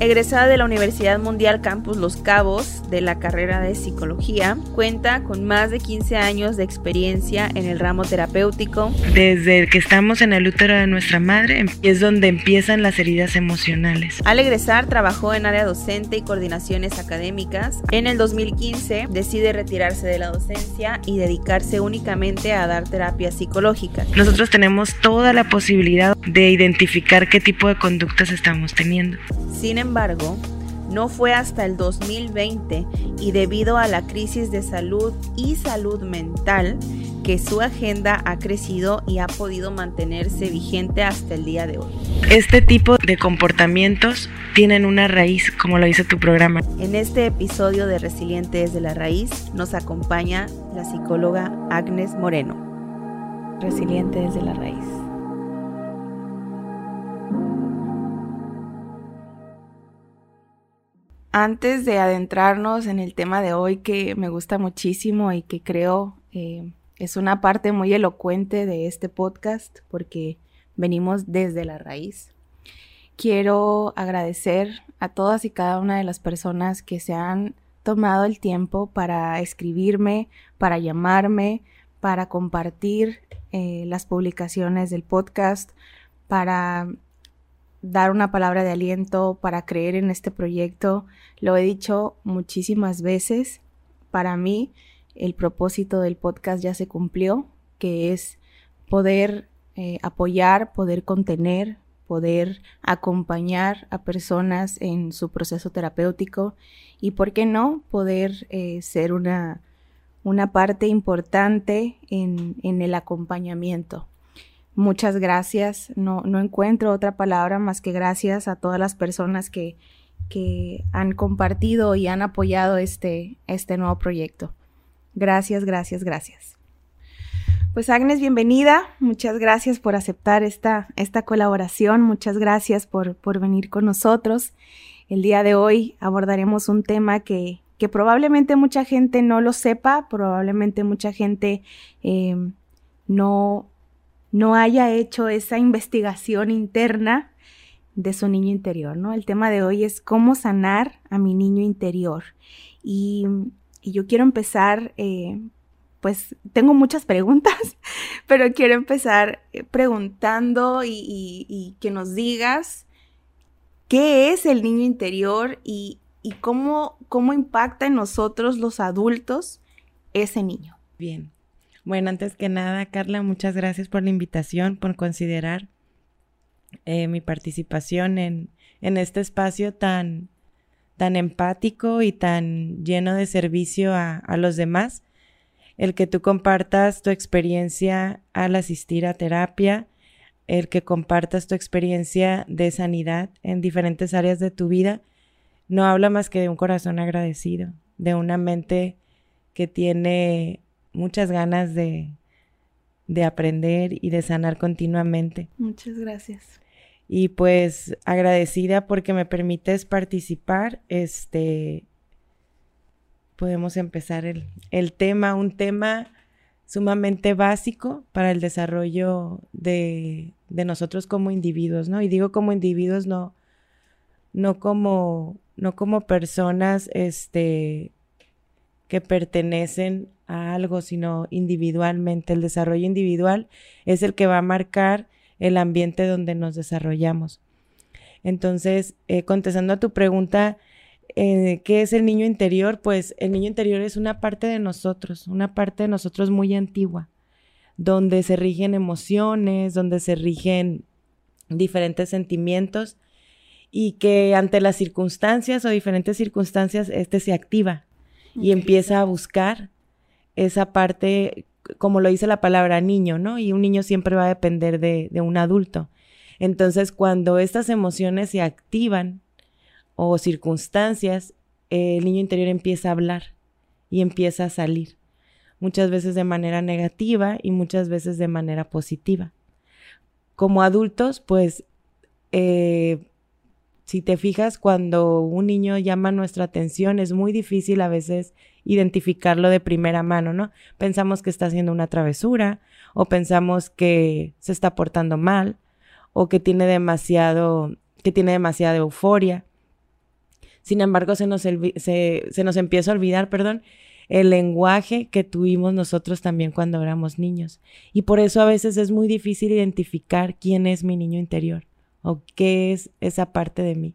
Egresada de la Universidad Mundial Campus Los Cabos de la carrera de psicología, cuenta con más de 15 años de experiencia en el ramo terapéutico. Desde que estamos en el útero de nuestra madre es donde empiezan las heridas emocionales. Al egresar trabajó en área docente y coordinaciones académicas. En el 2015 decide retirarse de la docencia y dedicarse únicamente a dar terapia psicológica. Nosotros tenemos toda la posibilidad de identificar qué tipo de conductas estamos teniendo. Sin embargo, no fue hasta el 2020 y debido a la crisis de salud y salud mental que su agenda ha crecido y ha podido mantenerse vigente hasta el día de hoy. Este tipo de comportamientos tienen una raíz, como lo dice tu programa. En este episodio de Resiliente desde la Raíz nos acompaña la psicóloga Agnes Moreno. Resiliente desde la Raíz. Antes de adentrarnos en el tema de hoy que me gusta muchísimo y que creo eh, es una parte muy elocuente de este podcast porque venimos desde la raíz. Quiero agradecer a todas y cada una de las personas que se han tomado el tiempo para escribirme, para llamarme, para compartir eh, las publicaciones del podcast, para dar una palabra de aliento, para creer en este proyecto. Lo he dicho muchísimas veces. Para mí, el propósito del podcast ya se cumplió, que es poder eh, apoyar, poder contener, poder acompañar a personas en su proceso terapéutico y, ¿por qué no?, poder eh, ser una, una parte importante en, en el acompañamiento. Muchas gracias. No, no encuentro otra palabra más que gracias a todas las personas que, que han compartido y han apoyado este, este nuevo proyecto. Gracias, gracias, gracias. Pues Agnes, bienvenida. Muchas gracias por aceptar esta, esta colaboración. Muchas gracias por, por, venir con nosotros. El día de hoy abordaremos un tema que, que probablemente mucha gente no lo sepa, probablemente mucha gente eh, no, no haya hecho esa investigación interna de su niño interior, ¿no? El tema de hoy es cómo sanar a mi niño interior. Y, yo quiero empezar, eh, pues tengo muchas preguntas, pero quiero empezar eh, preguntando y, que nos digas qué es el niño interior y, y cómo, cómo impacta en nosotros los adultos ese niño. Bien, bueno, antes que nada, Carla, muchas gracias por la invitación, por considerar eh, mi participación en, en, este espacio tan, tan empático y tan lleno de servicio a, a los demás. El que tú compartas tu experiencia al asistir a terapia, el que compartas tu experiencia de sanidad en diferentes áreas de tu vida, no habla más que de un corazón agradecido, de una mente que tiene muchas ganas de, de aprender y de sanar continuamente. Muchas gracias. Y pues agradecida porque me permites participar. Este, podemos empezar el, el tema, un tema sumamente básico para el desarrollo de, de, nosotros como individuos, ¿no? Y digo como individuos, no, no como, no como personas, este, que pertenecen a algo, sino individualmente. El desarrollo individual es el que va a marcar el ambiente donde nos desarrollamos. Entonces, eh, contestando a tu pregunta, eh, ¿qué es el niño interior? Pues el niño interior es una parte de nosotros, una parte de nosotros muy antigua, donde se rigen emociones, donde se rigen diferentes sentimientos y que ante las circunstancias o diferentes circunstancias, este se activa y empieza a buscar esa parte, como lo dice la palabra niño, ¿no? Y un niño siempre va a depender de, un adulto. Entonces, cuando estas emociones se activan o circunstancias, el niño interior empieza a hablar y empieza a salir, muchas veces de manera negativa y muchas veces de manera positiva. Como adultos, pues, eh, si te fijas, cuando un niño llama nuestra atención, es muy difícil a veces identificarlo de primera mano, ¿no? Pensamos que está haciendo una travesura o pensamos que se está portando mal o que tiene demasiado, que tiene demasiada euforia. Sin embargo, se nos, se, nos empieza a olvidar, perdón, el lenguaje que tuvimos nosotros también cuando éramos niños. Y por eso a veces es muy difícil identificar quién es mi niño interior o qué es esa parte de mí.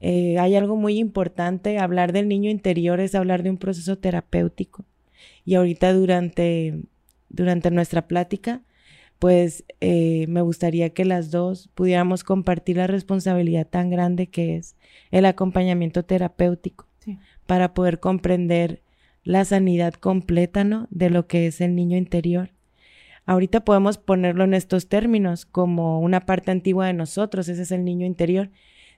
Eh, hay algo muy importante, hablar del niño interior es hablar de un proceso terapéutico. Y ahorita durante, durante nuestra plática, pues eh, me gustaría que las dos pudiéramos compartir la responsabilidad tan grande que es el acompañamiento terapéutico para poder comprender la sanidad completa, ¿no? De lo que es el niño interior. Ahorita podemos ponerlo en estos términos como una parte antigua de nosotros, ese es el niño interior.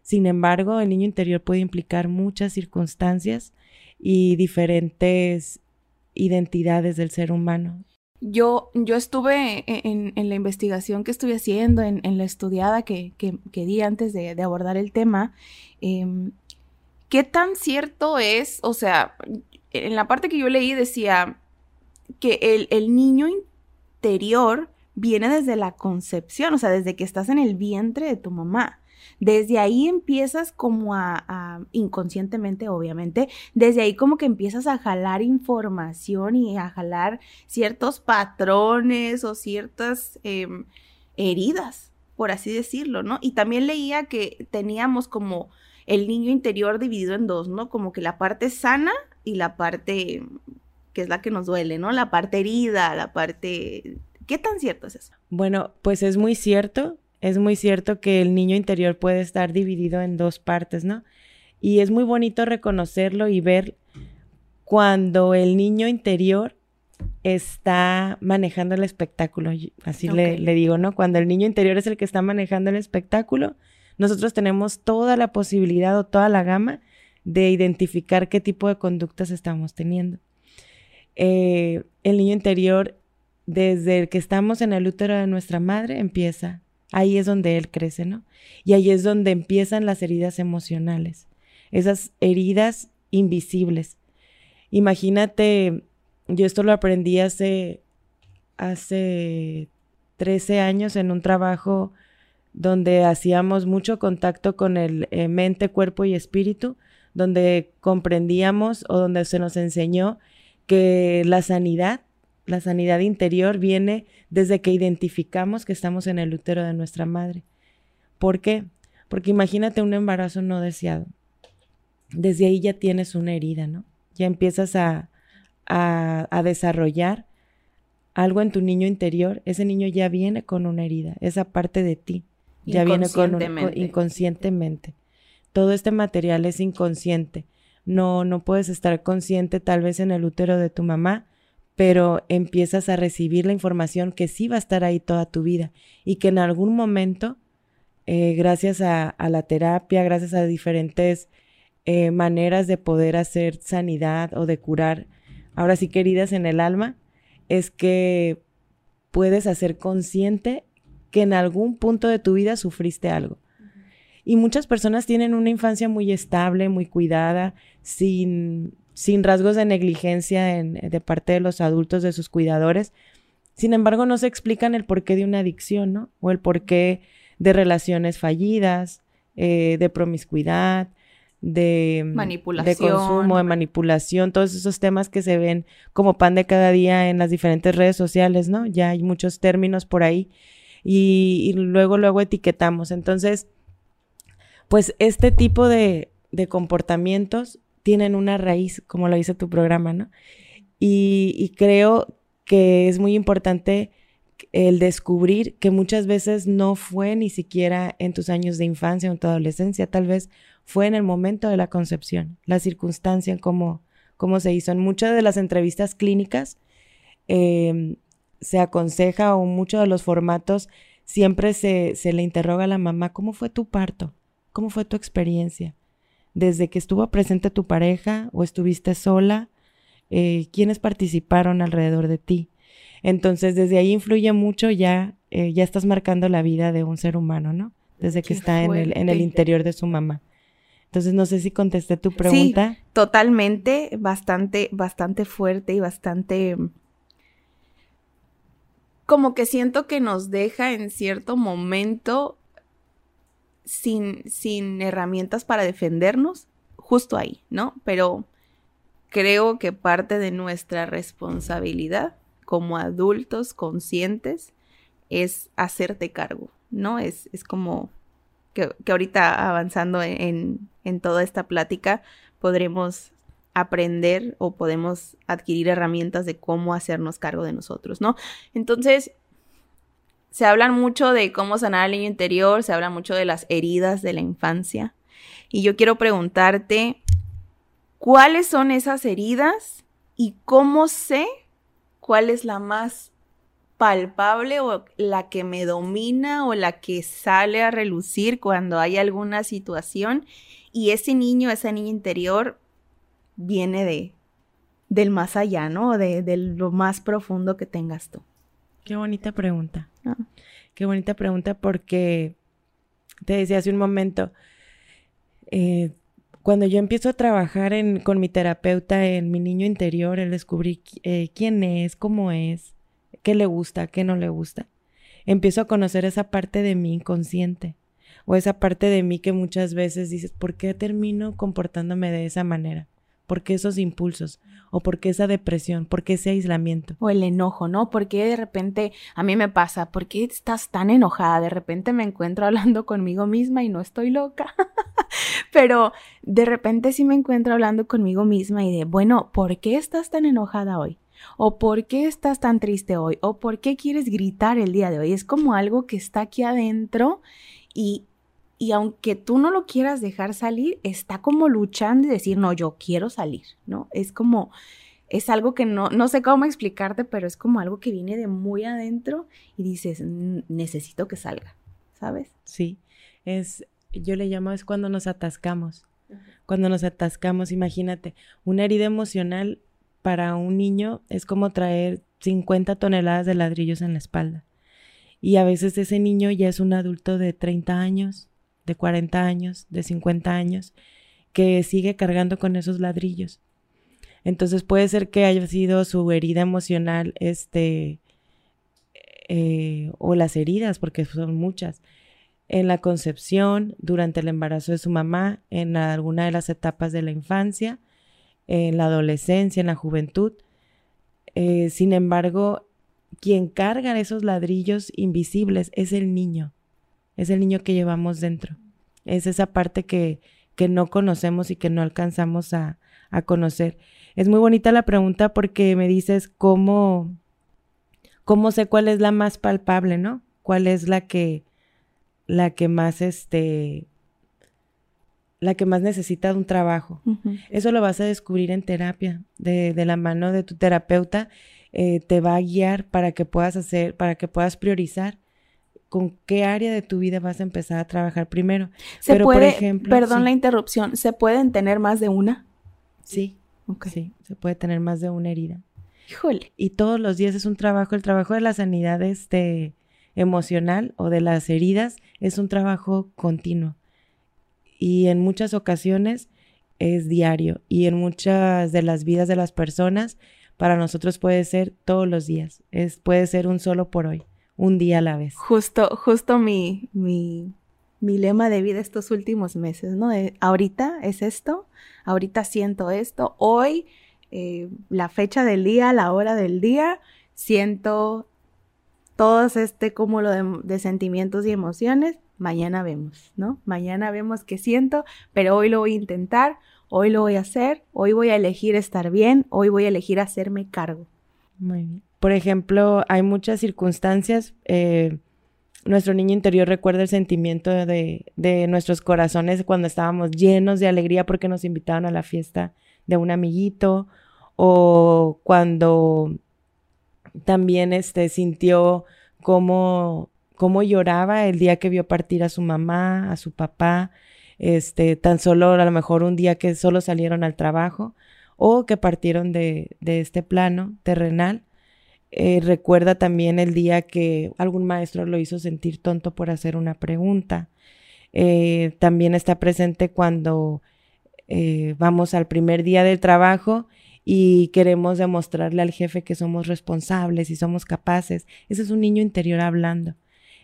Sin embargo, el niño interior puede implicar muchas circunstancias y diferentes identidades del ser humano. Yo, yo estuve en, la investigación que estuve haciendo, en, la estudiada que, di antes de, abordar el tema. Em, ¿Qué tan cierto es? O sea, en la parte que yo leí decía que el, el niño interior viene desde la concepción, o sea, desde que estás en el vientre de tu mamá. Desde ahí empiezas como a, inconscientemente, obviamente, desde ahí como que empiezas a jalar información y a jalar ciertos patrones o ciertas em, heridas, por así decirlo, ¿no? Y también leía que teníamos como el niño interior dividido en dos, ¿no? Como que la parte sana y la parte que es la que nos duele, ¿no? La parte herida, la parte... ¿Qué tan cierto es eso? Bueno, pues es muy cierto, es muy cierto que el niño interior puede estar dividido en dos partes, ¿no? Y es muy bonito reconocerlo y ver cuando el niño interior está manejando el espectáculo, así le, le, digo, ¿no? Cuando el niño interior es el que está manejando el espectáculo, nosotros tenemos toda la posibilidad o toda la gama de identificar qué tipo de conductas estamos teniendo. Eh, el niño interior, desde que estamos en el útero de nuestra madre, empieza. Ahí es donde él crece, ¿no? Y ahí es donde empiezan las heridas emocionales, esas heridas invisibles. Imagínate, yo esto lo aprendí hace, hace 13 años en un trabajo donde hacíamos mucho contacto con el eh, mente, cuerpo y espíritu, donde comprendíamos o donde se nos enseñó que la sanidad, la sanidad interior viene desde que identificamos que estamos en el útero de nuestra madre. ¿Por qué? Porque imagínate un embarazo no deseado. Desde ahí ya tienes una herida, ¿no? Ya empiezas a, a, desarrollar algo en tu niño interior. Ese niño ya viene con una herida, esa parte de ti ya viene con, inconscientemente todo este material es inconsciente. No, no puedes estar consciente tal vez en el útero de tu mamá, pero empiezas a recibir la información que sí va a estar ahí toda tu vida y que en algún momento, eh, gracias a, la terapia, gracias a diferentes eh, maneras de poder hacer sanidad o de curar, ahora sí queridas en el alma, es que puedes hacer consciente que en algún punto de tu vida sufriste algo. Y muchas personas tienen una infancia muy estable, muy cuidada, sin, sin rasgos de negligencia de parte de los adultos, de sus cuidadores. Sin embargo, no se explican el porqué de una adicción, ¿no? O el porqué de relaciones fallidas, eh, de promiscuidad, de, manipulación. de consumo, de manipulación, todos esos temas que se ven como pan de cada día en las diferentes redes sociales, ¿no? Ya hay muchos términos por ahí y, y luego, luego etiquetamos. Entonces, pues este tipo de, comportamientos tienen una raíz, como lo dice tu programa, ¿no? Y, creo que es muy importante el descubrir que muchas veces no fue ni siquiera en tus años de infancia o en tu adolescencia, tal vez fue en el momento de la concepción, la circunstancia en cómo, se hizo. En muchas de las entrevistas clínicas em, se aconseja o muchos de los formatos siempre se, se le interroga a la mamá, ¿cómo fue tu parto? ¿Cómo fue tu experiencia? Desde que estuvo presente tu pareja o estuviste sola, eh, ¿quiénes participaron alrededor de ti? Entonces, desde ahí influye mucho ya, eh, ya estás marcando la vida de un ser humano, ¿no? Desde que está en el, en el interior de su mamá. Entonces, no sé si contesté tu pregunta. Sí, totalmente, bastante, bastante fuerte y bastante como que siento que nos deja en cierto momento sin, sin herramientas para defendernos, justo ahí, ¿no? Pero creo que parte de nuestra responsabilidad como adultos conscientes es hacerte cargo, ¿no? Es, es como que, ahorita avanzando en, en toda esta plática podremos aprender o podemos adquirir herramientas de cómo hacernos cargo de nosotros, ¿no? Entonces, se hablan mucho de cómo sanar al niño interior, se habla mucho de las heridas de la infancia. Y yo quiero preguntarte, ¿cuáles son esas heridas y cómo sé cuál es la más palpable o la que me domina o la que sale a relucir cuando hay alguna situación y ese niño, esa niña interior viene de del más allá, ¿no? De, de lo más profundo que tengas tú. Qué bonita pregunta. Ah. Qué bonita pregunta porque te decía hace un momento, eh, cuando yo empiezo a trabajar con mi terapeuta en mi niño interior, el descubrir eh, quién es, cómo es, qué le gusta, qué no le gusta. Empiezo a conocer esa parte de mi inconsciente o esa parte de mí que muchas veces dices, ¿por qué termino comportándome de esa manera? ¿Por qué esos impulsos? ¿O por qué esa depresión? ¿Por qué ese aislamiento? O el enojo, ¿no? ¿Por qué de repente a mí me pasa? ¿Por qué estás tan enojada? De repente me encuentro hablando conmigo misma y no estoy loca. Pero de repente sí me encuentro hablando conmigo misma y de, bueno, ¿por qué estás tan enojada hoy? ¿O por qué estás tan triste hoy? ¿O por qué quieres gritar el día de hoy? Es como algo que está aquí adentro y y aunque tú no lo quieras dejar salir, está como luchando y decir, no, yo quiero salir, ¿no? Es como, es algo que no, no sé cómo explicarte, pero es como algo que viene de muy adentro y dices, necesito que salga, ¿sabes? Sí, es, yo le llamo, es cuando nos atascamos. Cuando nos atascamos, imagínate, una herida emocional para un niño es como traer 50 toneladas de ladrillos en la espalda. Y a veces ese niño ya es un adulto de 30 años, de 40 años, de 50 años, que sigue cargando con esos ladrillos. Entonces puede ser que haya sido su herida emocional, este, eh, o las heridas, porque son muchas, en la concepción, durante el embarazo de su mamá, en alguna de las etapas de la infancia, en la adolescencia, en la juventud. Eh, sin embargo, quien carga esos ladrillos invisibles es el niño es el niño que llevamos dentro. Es esa parte que, que no conocemos y que no alcanzamos a, a, conocer. Es muy bonita la pregunta porque me dices cómo, cómo sé cuál es la más palpable, ¿no? ¿Cuál es la que, la que más, este, la que más necesita de un trabajo? Eso lo vas a descubrir en terapia, de, de la mano de tu terapeuta. Eh, te va a guiar para que puedas hacer, para que puedas priorizar con qué área de tu vida vas a empezar a trabajar primero. Se Pero, puede, por ejemplo, perdón la interrupción, ¿se pueden tener más de una? Sí, sí, se puede tener más de una herida. Híjole. Y todos los días es un trabajo, el trabajo de la sanidad este, emocional o de las heridas es un trabajo continuo. Y en muchas ocasiones es diario y en muchas de las vidas de las personas para nosotros puede ser todos los días, es, puede ser un solo por hoy un día a la vez. Justo, justo mi, mi, mi lema de vida estos últimos meses, ¿no? ahorita es esto, ahorita siento esto, hoy, eh, la fecha del día, la hora del día, siento todo este cúmulo de, de, sentimientos y emociones, mañana vemos, ¿no? Mañana vemos qué siento, pero hoy lo voy a intentar, hoy lo voy a hacer, hoy voy a elegir estar bien, hoy voy a elegir hacerme cargo. Muy bien. Por ejemplo, hay muchas circunstancias. Eh, nuestro niño interior recuerda el sentimiento de, nuestros corazones cuando estábamos llenos de alegría porque nos invitaron a la fiesta de un amiguito o cuando también este, sintió cómo, cómo lloraba el día que vio partir a su mamá, a su papá, este, tan solo a lo mejor un día que solo salieron al trabajo o que partieron de este plano terrenal eh, recuerda también el día que algún maestro lo hizo sentir tonto por hacer una pregunta. Eh, también está presente cuando eh, vamos al primer día del trabajo y queremos demostrarle al jefe que somos responsables y somos capaces. Ese es un niño interior hablando.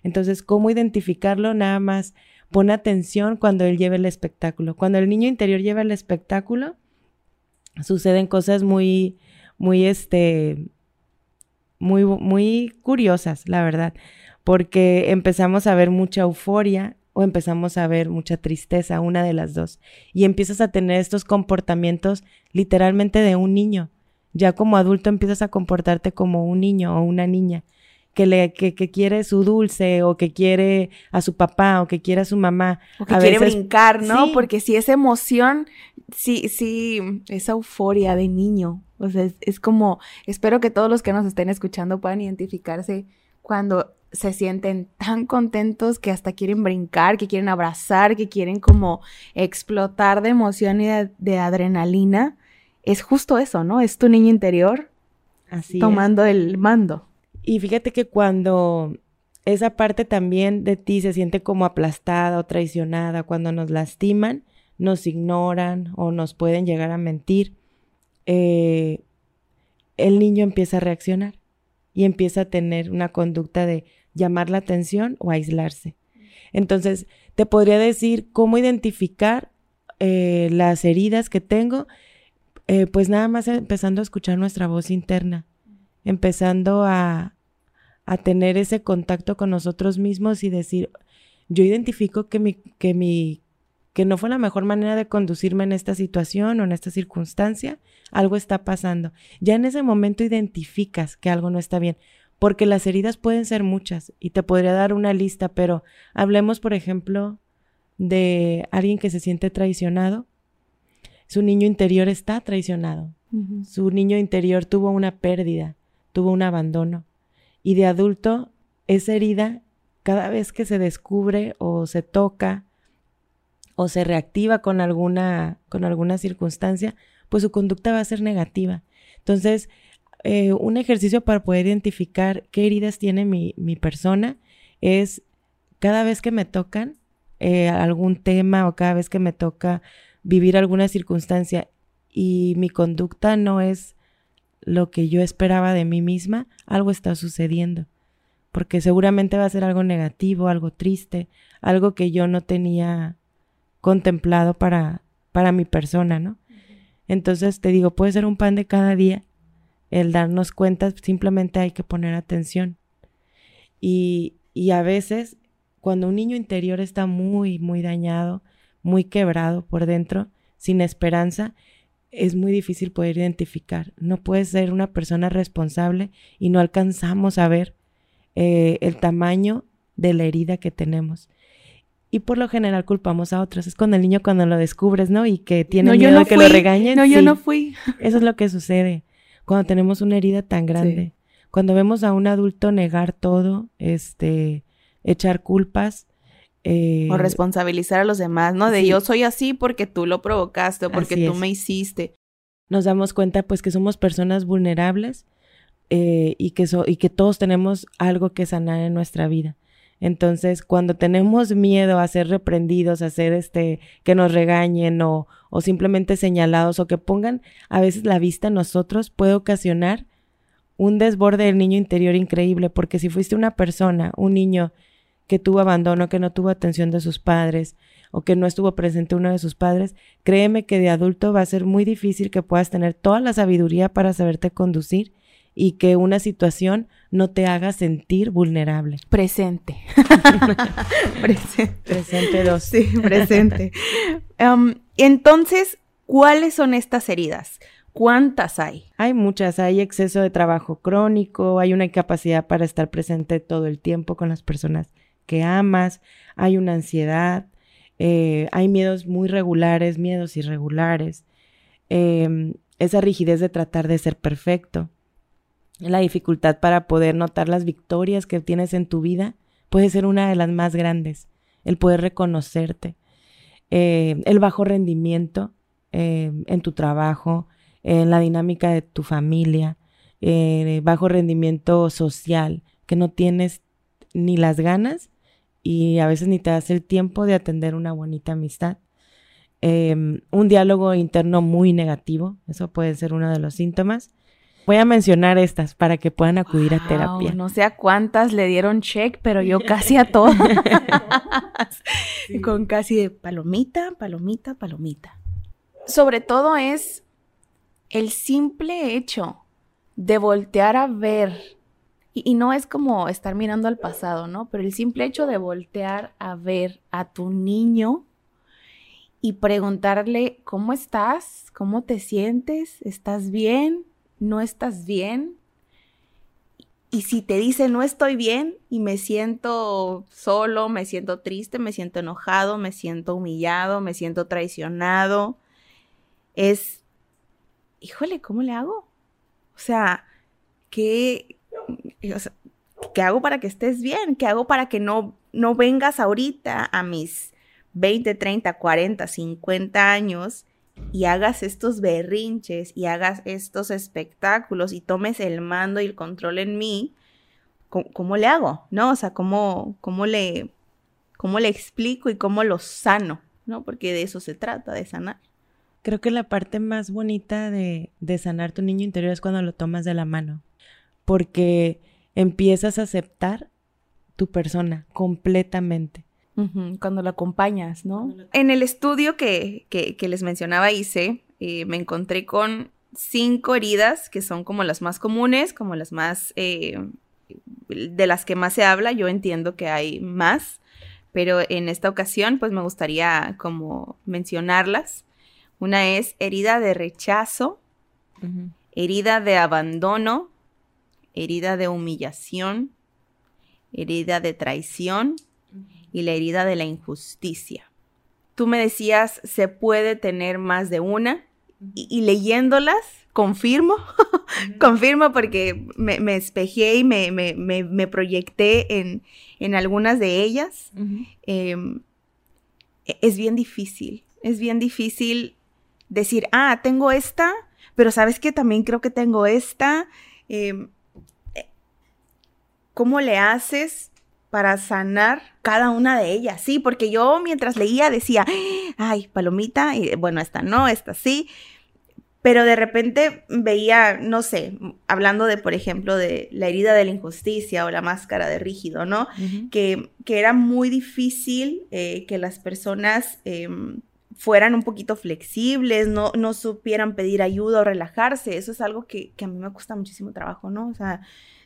Entonces, ¿cómo identificarlo? Nada más pon atención cuando él lleva el espectáculo. Cuando el niño interior lleva el espectáculo, suceden cosas muy, muy, este, muy, muy curiosas, la verdad, porque empezamos a ver mucha euforia o empezamos a ver mucha tristeza, una de las dos, y empiezas a tener estos comportamientos literalmente de un niño. Ya como adulto empiezas a comportarte como un niño o una niña que, le, que, quiere su dulce o que quiere a su papá o que quiere a su mamá. O que quiere brincar, ¿no? Porque si esa emoción, sí, sí, esa euforia de niño. O sea, es, como, espero que todos los que nos estén escuchando puedan identificarse cuando se sienten tan contentos que hasta quieren brincar, que quieren abrazar, que quieren como explotar de emoción y de adrenalina es justo eso, ¿no? Es tu niño interior Así tomando el mando. Y fíjate que cuando esa parte también de ti se siente como aplastada o traicionada, cuando nos lastiman, nos ignoran o nos pueden llegar a mentir, eh, el niño empieza a reaccionar y empieza a tener una conducta de llamar la atención o aislarse. Entonces, te podría decir cómo identificar eh, las heridas que tengo eh, pues nada más empezando a escuchar nuestra voz interna, empezando a, a tener ese contacto con nosotros mismos y decir, yo identifico que mi, que mi, que no fue la mejor manera de conducirme en esta situación o en esta circunstancia, algo está pasando. Ya en ese momento identificas que algo no está bien, porque las heridas pueden ser muchas y te podría dar una lista, pero hablemos, por ejemplo, de alguien que se siente traicionado su niño interior está traicionado. Su niño interior tuvo una pérdida, tuvo un abandono. Y de adulto, esa herida, cada vez que se descubre o se toca o se reactiva con alguna, con alguna circunstancia, pues su conducta va a ser negativa. Entonces, eh, un ejercicio para poder identificar qué heridas tiene mi, persona es cada vez que me tocan eh, algún tema o cada vez que me toca vivir alguna circunstancia y mi conducta no es lo que yo esperaba de mí misma, algo está sucediendo. Porque seguramente va a ser algo negativo, algo triste, algo que yo no tenía contemplado para, para mi persona, ¿no? Entonces te digo, puede ser un pan de cada día el darnos cuenta, simplemente hay que poner atención. Y, y a veces, cuando un niño interior está muy, muy dañado, muy quebrado por dentro, sin esperanza, es muy difícil poder identificar. No puedes ser una persona responsable y no alcanzamos a ver eh, el tamaño de la herida que tenemos. Y por lo general culpamos a otros. Es con el niño cuando lo descubres, ¿no? Y que tiene miedo de que lo regañen. No, yo no fui. Eso es lo que sucede cuando tenemos una herida tan grande. Cuando vemos a un adulto negar todo, este, echar culpas, eh, o responsabilizar a los demás, ¿no? De yo soy así porque tú lo provocaste o porque tú me hiciste. Nos damos cuenta pues que somos personas vulnerables eh, y, que y que todos tenemos algo que sanar en nuestra vida. Entonces, cuando tenemos miedo a ser reprendidos, a ser este, que nos regañen o, o simplemente señalados o que pongan a veces la vista en nosotros, puede ocasionar un desborde del niño interior increíble, porque si fuiste una persona, un niño que tuvo abandono, que no tuvo atención de sus padres o que no estuvo presente uno de sus padres, créeme que de adulto va a ser muy difícil que puedas tener toda la sabiduría para saberte conducir y que una situación no te haga sentir vulnerable. Presente. presente. Presente dos. Sí, presente. Um, entonces, ¿cuáles son estas heridas? ¿Cuántas hay? Hay muchas, hay exceso de trabajo crónico, hay una incapacidad para estar presente todo el tiempo con las personas que amas, hay una ansiedad, eh, hay miedos muy regulares, miedos irregulares, em, esa rigidez de tratar de ser perfecto, la dificultad para poder notar las victorias que tienes en tu vida puede ser una de las más grandes, el poder reconocerte, eh, el bajo rendimiento em, en tu trabajo, en la dinámica de tu familia, eh, bajo rendimiento social, que no tienes ni las ganas y a veces ni te das el tiempo de atender una bonita amistad. Un diálogo interno muy negativo, eso puede ser uno de los síntomas. Voy a mencionar estas para que puedan acudir a terapia. No sé a cuántas le dieron check, pero yo casi a todas. Con casi de palomita, palomita, palomita. Sobre todo es el simple hecho de voltear a ver, y, no es como estar mirando al pasado, ¿no? Pero el simple hecho de voltear a ver a tu niño y preguntarle, ¿cómo estás? ¿Cómo te sientes? ¿Estás bien? ¿No estás bien? Y si te dice, no estoy bien y me siento solo, me siento triste, me siento enojado, me siento humillado, me siento traicionado, es, híjole, ¿cómo le hago? O sea, ¿qué, ¿qué hago para que estés bien? ¿Qué hago para que no, no vengas ahorita a mis 20, 30, 40, 50 años y hagas estos berrinches y hagas estos espectáculos y tomes el mando y el control en mí? ¿Cómo, le hago? ¿No? O sea, ¿cómo, cómo, le, ¿cómo le explico y cómo lo sano? ¿No? Porque de eso se trata, de sanar. Creo que la parte más bonita de, de sanar tu niño interior es cuando lo tomas de la mano porque empiezas a aceptar tu persona completamente. Cuando lo acompañas, ¿no? En el estudio que, les mencionaba hice, eh, me encontré con cinco heridas que son como las más comunes, como las más, eh, de las que más se habla. Yo entiendo que hay más, pero en esta ocasión pues me gustaría como mencionarlas. Una es herida de rechazo, herida de abandono, herida de humillación, herida de traición y la herida de la injusticia. Tú me decías, se puede tener más de una y, leyéndolas, confirmo, confirmo porque me, espejé y me, proyecté en, en, algunas de ellas. Em, e, es bien difícil, es bien difícil decir, ah, tengo esta, pero sabes que también creo que tengo esta. Em, ¿Cómo le haces para sanar cada una de ellas? Sí, porque yo mientras leía decía, ay, palomita, y bueno, esta no, esta sí. Pero de repente veía, no sé, hablando de, por ejemplo, de la herida de la injusticia o la máscara de rígido, ¿no? que, que, era muy difícil eh, que las personas em, fueran un poquito flexibles, no, no supieran pedir ayuda o relajarse. Eso es algo que, que a mí me cuesta muchísimo trabajo, ¿no? O sea,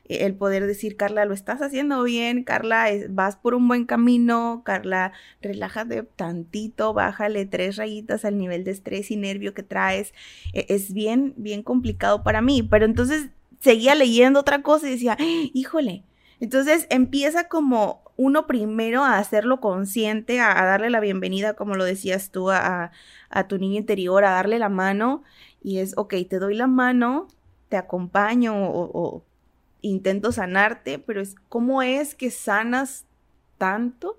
el poder decir, Carla, lo estás haciendo bien, Carla, vas por un buen camino, Carla, relájate tantito, bájale tres rayitas al nivel de estrés y nervio que traes. E, es bien, bien complicado para mí, pero entonces seguía leyendo otra cosa y decía, híjole, entonces empieza como uno primero a hacerlo consciente, a, darle la bienvenida, como lo decías tú, a, a, tu niño interior, a darle la mano y es, ok, te doy la mano, te acompaño o intento sanarte, pero es cómo es que sanas tanto.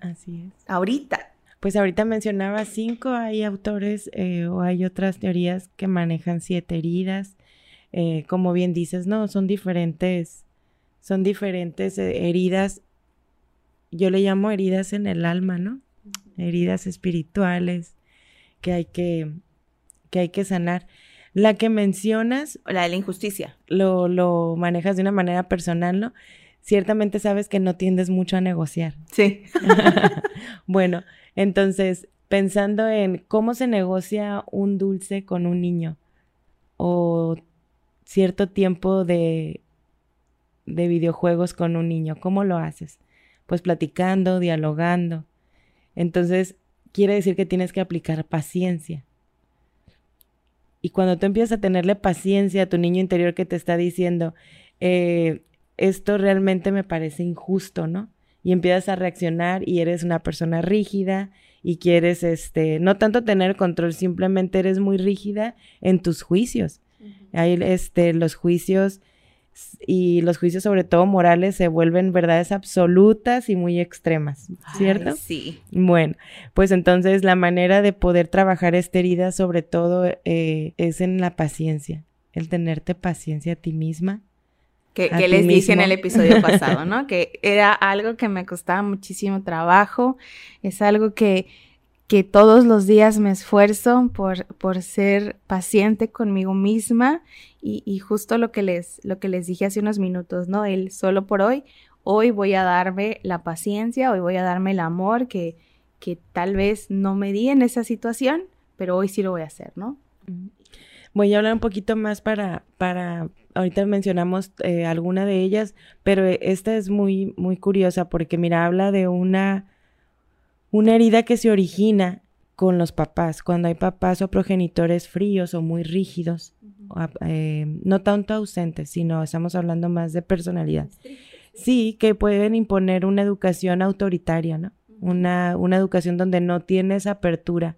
Así es. Ahorita. Pues ahorita mencionaba cinco, hay autores eh, o hay otras teorías que manejan siete heridas. Eh, como bien dices, no, son diferentes, son diferentes eh, heridas. Yo le llamo heridas en el alma, ¿no? Heridas espirituales que hay que, que hay que sanar. La que mencionas. La de la injusticia. Lo, lo manejas de una manera personal, ¿no? Ciertamente sabes que no tiendes mucho a negociar. Sí. bueno, entonces, pensando en cómo se negocia un dulce con un niño o cierto tiempo de, de videojuegos con un niño, ¿cómo lo haces? Pues platicando, dialogando. Entonces, quiere decir que tienes que aplicar paciencia. Y cuando tú empiezas a tenerle paciencia a tu niño interior que te está diciendo, eh, esto realmente me parece injusto, ¿no? Y empiezas a reaccionar y eres una persona rígida y quieres, este, no tanto tener control, simplemente eres muy rígida en tus juicios. Hay, este, los juicios y los juicios sobre todo morales se vuelven verdades absolutas y muy extremas, ¿cierto? sí. Bueno, pues entonces la manera de poder trabajar esta herida sobre todo eh, es en la paciencia, el tenerte paciencia a ti misma. Que, les dije en el episodio pasado, ¿no? que era algo que me costaba muchísimo trabajo, es algo que que todos los días me esfuerzo por, por ser paciente conmigo misma y, y, justo lo que, les, lo que les dije hace unos minutos, ¿no? El solo por hoy, hoy voy a darme la paciencia, hoy voy a darme el amor que, que tal vez no me di en esa situación, pero hoy sí lo voy a hacer, ¿no? Voy a hablar un poquito más para, para ahorita mencionamos eh, alguna de ellas, pero esta es muy, muy curiosa porque, mira, habla de una una herida que se origina con los papás, cuando hay papás o progenitores fríos o muy rígidos, eh, no tanto ausentes, sino estamos hablando más de personalidad. Sí, que pueden imponer una educación autoritaria, ¿no? Una, una educación donde no tienes apertura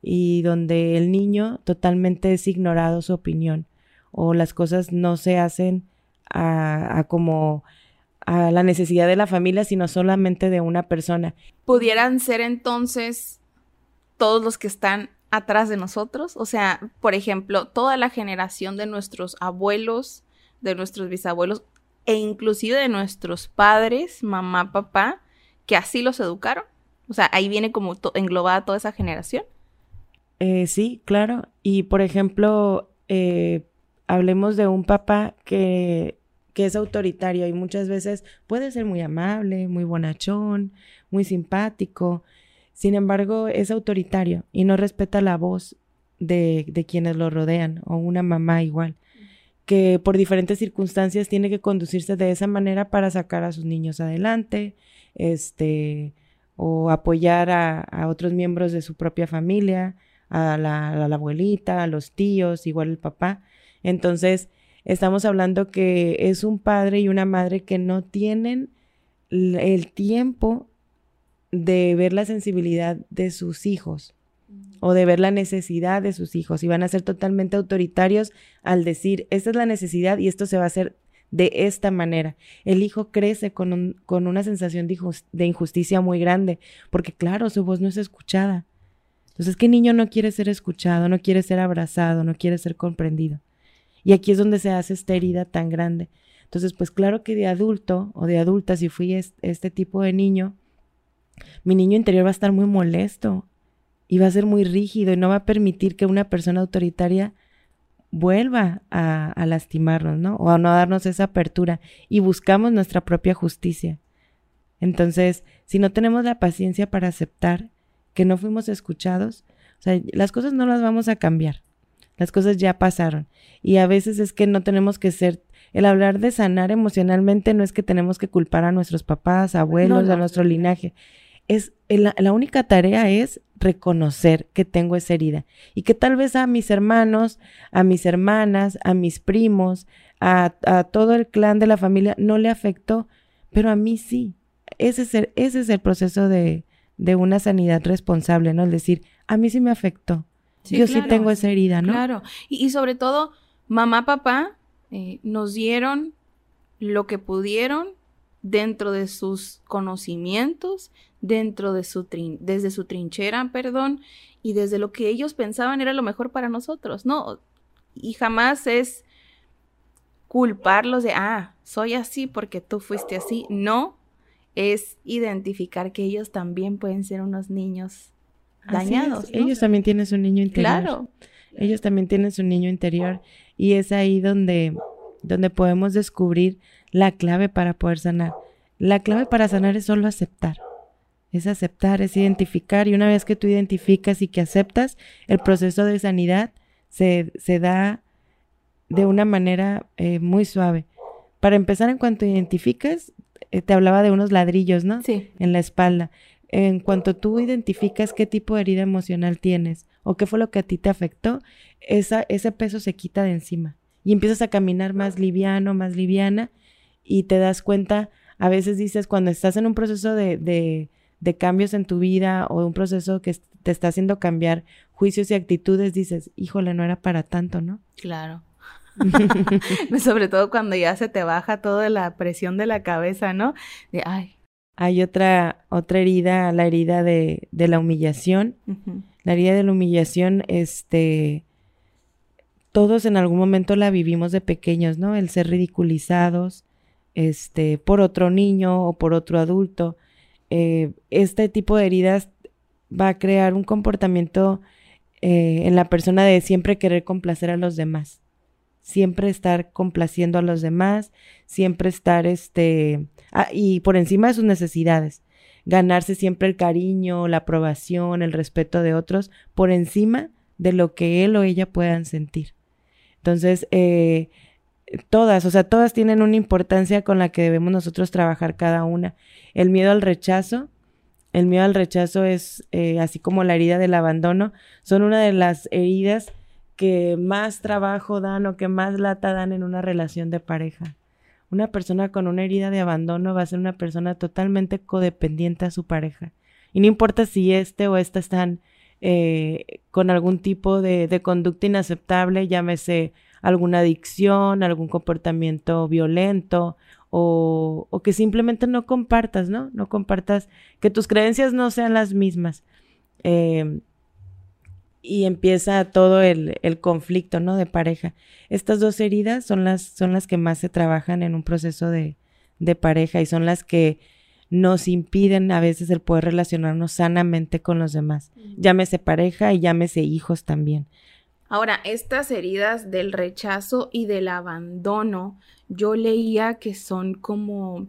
y donde el niño totalmente es ignorado su opinión o las cosas no se hacen a como a la necesidad de la familia, sino solamente de una persona. ¿Pudieran ser entonces todos los que están atrás de nosotros? O sea, por ejemplo, toda la generación de nuestros abuelos, de nuestros bisabuelos e inclusive de nuestros padres, mamá, papá, que así los educaron. O sea, ahí viene como englobada toda esa generación. Eh, sí, claro. Y por ejemplo, eh, hablemos de un papá que que es autoritario y muchas veces puede ser muy amable, muy bonachón, muy simpático. Sin embargo, es autoritario y no respeta la voz de, de quienes lo rodean o una mamá igual que por diferentes circunstancias tiene que conducirse de esa manera para sacar a sus niños adelante, este, o apoyar a, a otros miembros de su propia familia, a la, a la, abuelita, a los tíos, igual el papá. Entonces, Estamos hablando que es un padre y una madre que no tienen el tiempo de ver la sensibilidad de sus hijos o de ver la necesidad de sus hijos y van a ser totalmente autoritarios al decir, esta es la necesidad y esto se va a hacer de esta manera. El hijo crece con, con una sensación de, de, injusticia muy grande, porque claro, su voz no es escuchada. Entonces, ¿qué niño no quiere ser escuchado, no quiere ser abrazado, no quiere ser comprendido? Y aquí es donde se hace esta herida tan grande. Entonces, pues claro que de adulto o de adulta, si fui este tipo de niño, mi niño interior va a estar muy molesto y va a ser muy rígido y no va a permitir que una persona autoritaria vuelva a, a, lastimarnos, ¿no? O a no darnos esa apertura y buscamos nuestra propia justicia. Entonces, si no tenemos la paciencia para aceptar que no fuimos escuchados, o sea, las cosas no las vamos a cambiar. Las cosas ya pasaron. Y a veces es que no tenemos que ser, el hablar de sanar emocionalmente no es que tenemos que culpar a nuestros papás, abuelos, a nuestro linaje. Es, la, la única tarea es reconocer que tengo esa herida y que tal vez a mis hermanos, a mis hermanas, a mis primos, a, a todo el clan de la familia no le afectó, pero a mí sí. Ese es el, ese es el proceso de, de una sanidad responsable, ¿no? Es decir, a mí sí me afectó yo sí tengo esa herida, ¿no? Claro. Y, sobre todo, mamá, papá eh, nos dieron lo que pudieron dentro de sus conocimientos, dentro de su desde su trinchera, perdón, y desde lo que ellos pensaban era lo mejor para nosotros, ¿no? Y jamás es culparlos de, ah, soy así porque tú fuiste así. No, es identificar que ellos también pueden ser unos niños dañados. Ellos también tienen su niño interior. Claro. Ellos también tienen su niño interior y es ahí donde, donde podemos descubrir la clave para poder sanar. La clave para sanar es solo aceptar. Es aceptar, es identificar y una vez que tú identificas y que aceptas, el proceso de sanidad se, se da de una manera eh, muy suave. Para empezar, en cuanto identificas, eh, te hablaba de unos ladrillos, ¿no? Sí. En la espalda en cuanto tú identificas qué tipo de herida emocional tienes o qué fue lo que a ti te afectó, esa, ese peso se quita de encima y empiezas a caminar más liviano, más liviana y te das cuenta, a veces dices, cuando estás en un proceso de, de, de cambios en tu vida o un proceso que te está haciendo cambiar juicios y actitudes, dices, híjole, no era para tanto, ¿no? Claro. Sobre todo cuando ya se te baja toda la presión de la cabeza, ¿no? De, ay, hay otra, otra herida, la herida de, de la humillación. La herida de la humillación, este, todos en algún momento la vivimos de pequeños, ¿no? El ser ridiculizados, este, por otro niño o por otro adulto. Eh, este tipo de heridas va a crear un comportamiento eh, en la persona de siempre querer complacer a los demás. Siempre estar complaciendo a los demás, siempre estar, este, ah, y por encima de sus necesidades. Ganarse siempre el cariño, la aprobación, el respeto de otros, por encima de lo que él o ella puedan sentir. Entonces, eh, todas, o sea, todas tienen una importancia con la que debemos nosotros trabajar cada una. El miedo al rechazo, el miedo al rechazo es, eh, así como la herida del abandono, son una de las heridas que más trabajo dan o que más lata dan en una relación de pareja. Una persona con una herida de abandono va a ser una persona totalmente codependiente a su pareja. Y no importa si este o esta están eh, con algún tipo de, conducta inaceptable, llámese alguna adicción, algún comportamiento violento o, o, que simplemente no compartas, ¿no? No compartas, que tus creencias no sean las mismas. Eh, y empieza todo el, el, conflicto, ¿no? De pareja. Estas dos heridas son las, son las que más se trabajan en un proceso de, de pareja y son las que nos impiden a veces el poder relacionarnos sanamente con los demás. Llámese pareja y llámese hijos también. Ahora, estas heridas del rechazo y del abandono, yo leía que son como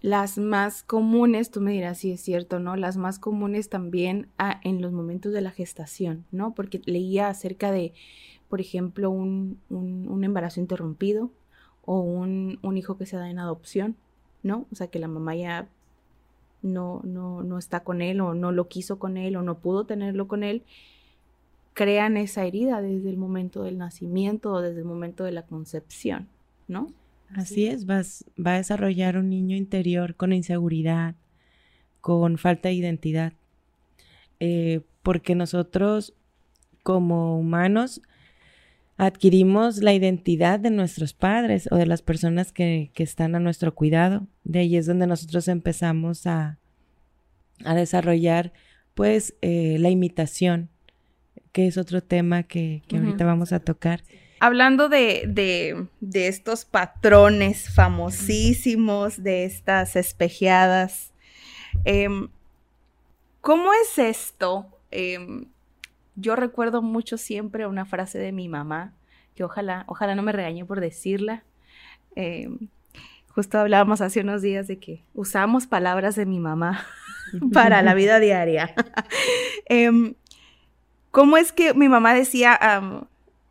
las más comunes, tú me dirás si es cierto, ¿no? Las más comunes también en los momentos de la gestación, ¿no? Porque leía acerca de, por ejemplo, un, un, embarazo interrumpido o un, un, hijo que se da en adopción, ¿no? O sea, que la mamá ya no, no, no está con él o no lo quiso con él o no pudo tenerlo con él crean esa herida desde el momento del nacimiento o desde el momento de la concepción, ¿no? Así es, vas, va a desarrollar un niño interior con inseguridad, con falta de identidad, eh, porque nosotros como humanos adquirimos la identidad de nuestros padres o de las personas que, que están a nuestro cuidado. De ahí es donde nosotros empezamos a, a desarrollar pues eh, la imitación, que es otro tema que, ahorita vamos a tocar. Hablando de, de, estos patrones famosísimos, de estas espejeadas, em, ¿cómo es esto? Em, yo recuerdo mucho siempre una frase de mi mamá, que ojalá, ojalá no me regañe por decirla. Em, justo hablábamos hace unos días de que usamos palabras de mi mamá para la vida diaria. ¿Cómo es que mi mamá decía,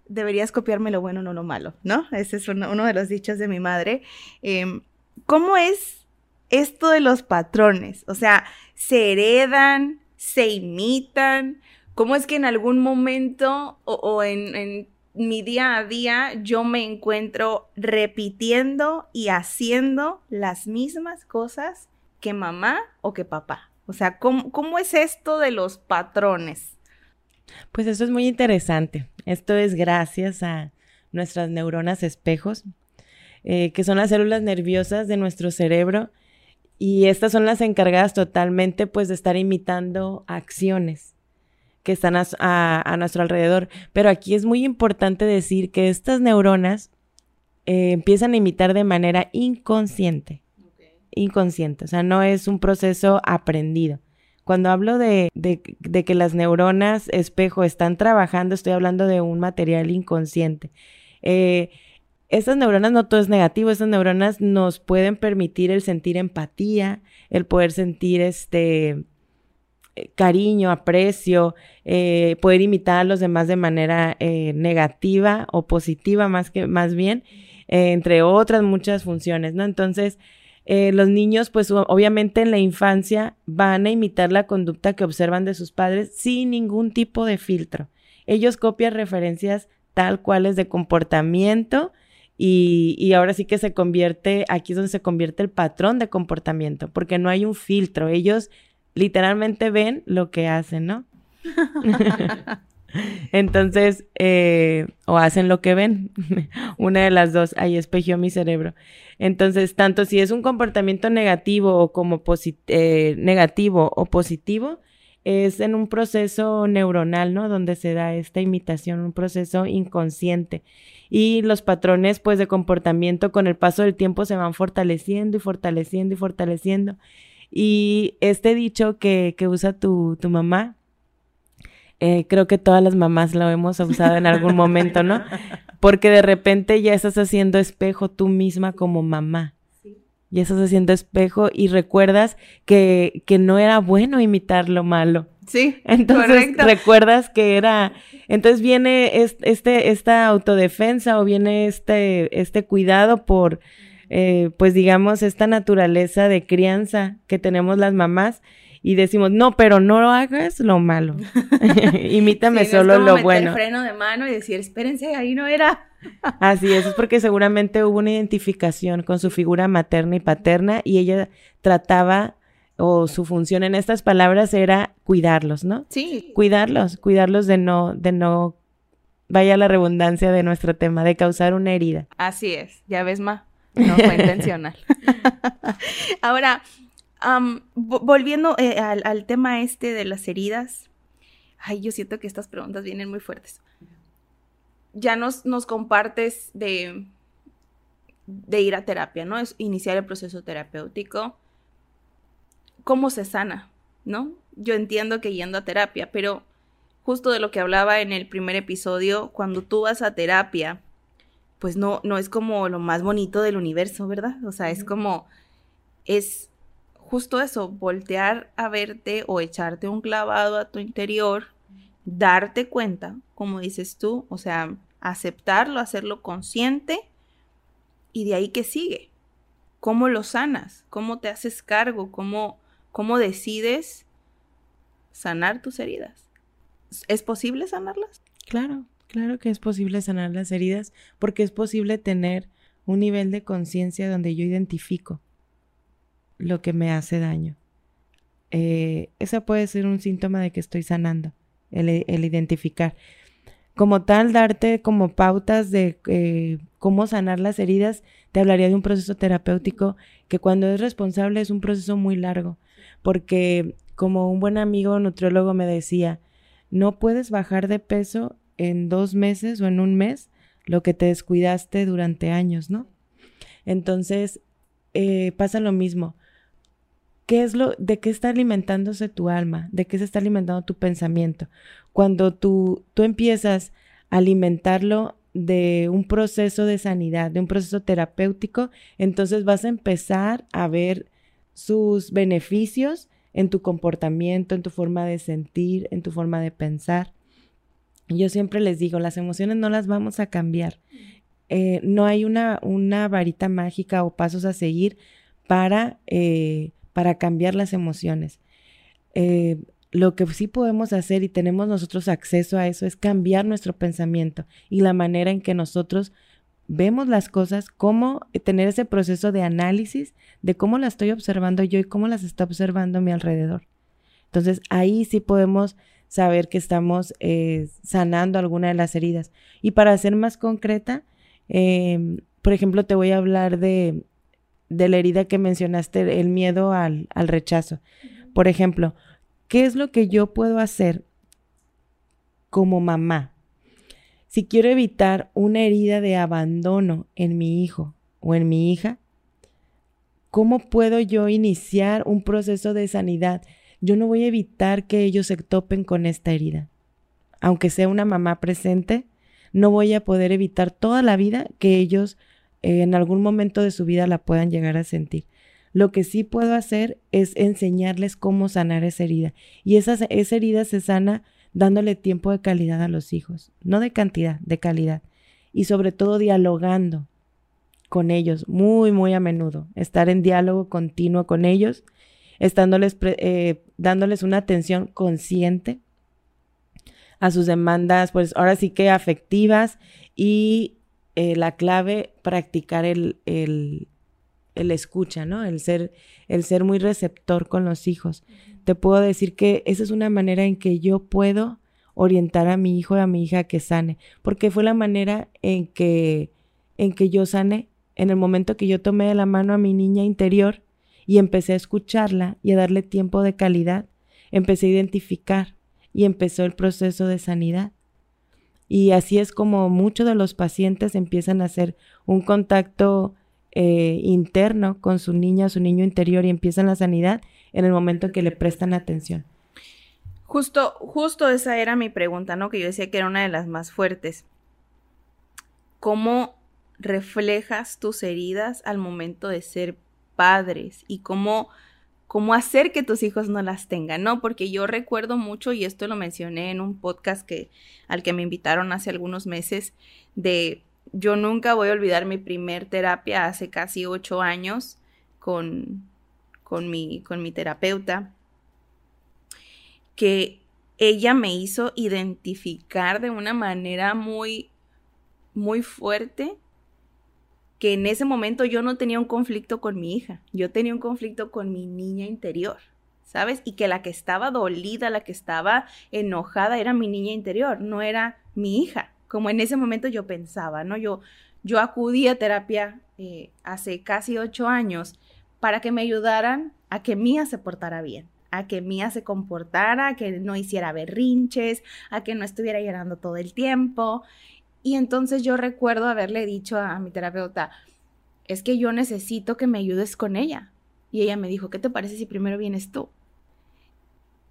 deberías copiarme lo bueno, no lo malo? ¿No? Ese es uno, de los dichos de mi madre. Em, ¿Cómo es esto de los patrones? O sea, ¿se heredan? ¿Se imitan? ¿Cómo es que en algún momento o, en, mi día a día yo me encuentro repitiendo y haciendo las mismas cosas que mamá o que papá? O sea, ¿cómo, cómo es esto de los patrones? Pues eso es muy interesante. Esto es gracias a nuestras neuronas espejos, eh, que son las células nerviosas de nuestro cerebro y estas son las encargadas totalmente pues de estar imitando acciones que están a, nuestro alrededor. Pero aquí es muy importante decir que estas neuronas eh, empiezan a imitar de manera inconsciente. Inconsciente, o sea, no es un proceso aprendido. Cuando hablo de, que las neuronas espejo están trabajando, estoy hablando de un material inconsciente. Eh, estas neuronas no todo es negativo, estas neuronas nos pueden permitir el sentir empatía, el poder sentir este eh, cariño, aprecio, eh, poder imitar a los demás de manera negativa o positiva más que más bien, entre otras muchas funciones, ¿no? Entonces, eh, los niños, pues obviamente en la infancia van a imitar la conducta que observan de sus padres sin ningún tipo de filtro. Ellos copian referencias tal cuales de comportamiento y, y, ahora sí que se convierte, aquí es donde se convierte el patrón de comportamiento, porque no hay un filtro. Ellos literalmente ven lo que hacen, ¿no? Entonces, eh, o hacen lo que ven, una de las dos, ahí espejió mi cerebro. Entonces, tanto si es un comportamiento negativo o como eh, negativo o positivo, es en un proceso neuronal, ¿no? Donde se da esta imitación, un proceso inconsciente. Y los patrones, pues, de comportamiento con el paso del tiempo se van fortaleciendo y fortaleciendo y fortaleciendo. Y este dicho que, que usa tu, tu mamá, Eh, creo que todas las mamás lo hemos usado en algún momento, ¿no? Porque de repente ya estás haciendo espejo tú misma como mamá. Ya estás haciendo espejo y recuerdas que, que no era bueno imitar lo malo. Sí, entonces recuerdas que era, entonces viene este, esta autodefensa o viene este, este cuidado por, eh, pues digamos, esta naturaleza de crianza que tenemos las mamás y decimos, no, pero no lo hagas lo malo. Imítame solo es como lo bueno. freno de mano y decir, espérense, ahí no era. Así es, es porque seguramente hubo una identificación con su figura materna y paterna y ella trataba o su función en estas palabras era cuidarlos, ¿no? Sí. Cuidarlos, cuidarlos de no, de no, vaya la redundancia de nuestro tema, de causar una herida. Así es, ya ves, Ma, no fue intencional. Ahora, volviendo eh, al, tema este de las heridas, ay, yo siento que estas preguntas vienen muy fuertes. Ya nos, nos compartes de, de ir a terapia, ¿no? Es iniciar el proceso terapéutico. ¿Cómo se sana? ¿No? Yo entiendo que yendo a terapia, pero justo de lo que hablaba en el primer episodio, cuando tú vas a terapia, pues no, no es como lo más bonito del universo, ¿verdad? O sea, es como, es justo eso, voltear a verte o echarte un clavado a tu interior, darte cuenta, como dices tú, o sea, aceptarlo, hacerlo consciente y de ahí que sigue. ¿Cómo lo sanas? ¿Cómo te haces cargo? ¿Cómo, cómo decides sanar tus heridas? ¿Es posible sanarlas? Claro, claro que es posible sanar las heridas porque es posible tener un nivel de conciencia donde yo identifico lo que me hace daño. Eh, puede ser un síntoma de que estoy sanando, el, identificar. Como tal, darte como pautas de eh, cómo sanar las heridas, te hablaría de un proceso terapéutico que cuando es responsable es un proceso muy largo, porque como un buen amigo nutriólogo me decía, no puedes bajar de peso en dos meses o en un mes lo que te descuidaste durante años, ¿no? Entonces, eh, pasa lo mismo. ¿Qué es lo, de qué está alimentándose tu alma? ¿De qué se está alimentando tu pensamiento? Cuando tú, tú empiezas a alimentarlo de un proceso de sanidad, de un proceso terapéutico, entonces vas a empezar a ver sus beneficios en tu comportamiento, en tu forma de sentir, en tu forma de pensar. Yo siempre les digo, las emociones no las vamos a cambiar. Eh, no hay una, una varita mágica o pasos a seguir para eh, para cambiar las emociones. Eh, lo que sí podemos hacer y tenemos nosotros acceso a eso es cambiar nuestro pensamiento y la manera en que nosotros vemos las cosas, cómo tener ese proceso de análisis de cómo las estoy observando yo y cómo las está observando mi alrededor. Entonces ahí sí podemos saber que estamos eh, sanando alguna de las heridas. Y para ser más concreta, por ejemplo, te voy a hablar de de la herida que mencionaste, el miedo al, al rechazo. Por ejemplo, ¿qué es lo que yo puedo hacer como mamá? Si quiero evitar una herida de abandono en mi hijo o en mi hija, ¿cómo puedo yo iniciar un proceso de sanidad? Yo no voy a evitar que ellos se topen con esta herida. Aunque sea una mamá presente, no voy a poder evitar toda la vida que ellos en algún momento de su vida la puedan llegar a sentir. Lo que sí puedo hacer es enseñarles cómo sanar esa herida. Y esa, esa herida se sana dándole tiempo de calidad a los hijos, no de cantidad, de calidad. Y sobre todo dialogando con ellos muy, muy a menudo. Estar en diálogo continuo con ellos, estándoles, eh, dándoles una atención consciente a sus demandas, pues ahora sí que afectivas y eh, la clave practicar el, el, el, escucha, ¿no? El ser, el ser muy receptor con los hijos. Te puedo decir que esa es una manera en que yo puedo orientar a mi hijo y a mi hija que sane, porque fue la manera en que, en que yo sané, en el momento que yo tomé de la mano a mi niña interior y empecé a escucharla y a darle tiempo de calidad, empecé a identificar y empezó el proceso de sanidad. Y así es como muchos de los pacientes empiezan a hacer un contacto eh, interno con su niña, su niño interior y empiezan la sanidad en el momento en que le prestan atención. Justo, justo esa era mi pregunta, ¿no? Que yo decía que era una de las más fuertes. ¿Cómo reflejas tus heridas al momento de ser padres y cómo, cómo hacer que tus hijos no las tengan, ¿no? Porque yo recuerdo mucho, y esto lo mencioné en un podcast que, al que me invitaron hace algunos meses, de yo nunca voy a olvidar mi primer terapia hace casi ocho años con, con, mi, con mi terapeuta, que ella me hizo identificar de una manera muy, muy fuerte que en ese momento yo no tenía un conflicto con mi hija, yo tenía un conflicto con mi niña interior, ¿sabes? Y que la que estaba dolida, la que estaba enojada era mi niña interior, no era mi hija, como en ese momento yo pensaba, ¿no? Yo, yo acudí a terapia eh, hace casi ocho años para que me ayudaran a que Mía se portara bien, a que Mía se comportara, a que no hiciera berrinches, a que no estuviera llorando todo el tiempo. Y entonces yo recuerdo haberle dicho a, mi terapeuta, es que yo necesito que me ayudes con ella. Y ella me dijo, ¿qué te parece si primero vienes tú?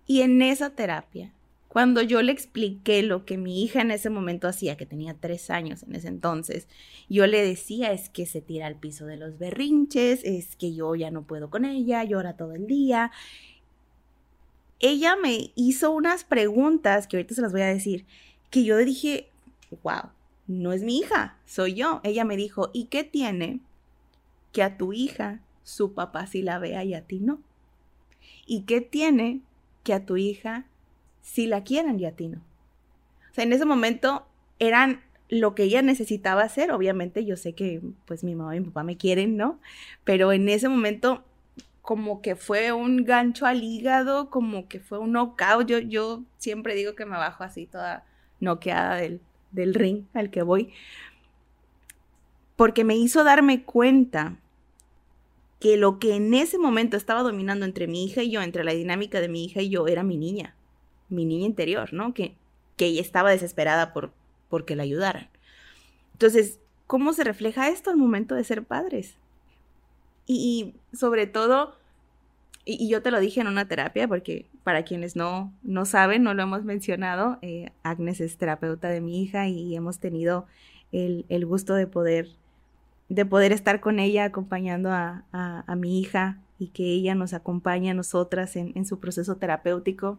Y en esa terapia, cuando yo le expliqué lo que mi hija en ese momento hacía, que tenía tres años en ese entonces, yo le decía, es que se tira al piso de los berrinches, es que yo ya no puedo con ella, llora todo el día. Ella me hizo unas preguntas, que ahorita se las voy a decir, que yo dije, wow, no es mi hija, soy yo. Ella me dijo, ¿y qué tiene que a tu hija su papá sí la vea y a ti no? ¿Y qué tiene que a tu hija sí la quieran y a ti no? O sea, en ese momento eran lo que ella necesitaba hacer. Obviamente yo sé que pues mi mamá y mi papá me quieren, ¿no? Pero en ese momento como que fue un gancho al hígado, como que fue un knockout. Yo, yo siempre digo que me bajo así toda noqueada del, del ring al que voy, porque me hizo darme cuenta que lo que en ese momento estaba dominando entre mi hija y yo, entre la dinámica de mi hija y yo, era mi niña, mi niña interior, ¿no? Que, que ella estaba desesperada por, que la ayudaran. Entonces, ¿cómo se refleja esto al momento de ser padres? Y, sobre todo, y, yo te lo dije en una terapia, porque para quienes no, no saben, no lo hemos mencionado, eh, Agnes es terapeuta de mi hija y hemos tenido el, gusto de poder, de poder estar con ella acompañando a, mi hija y que ella nos acompañe a nosotras en, en su proceso terapéutico.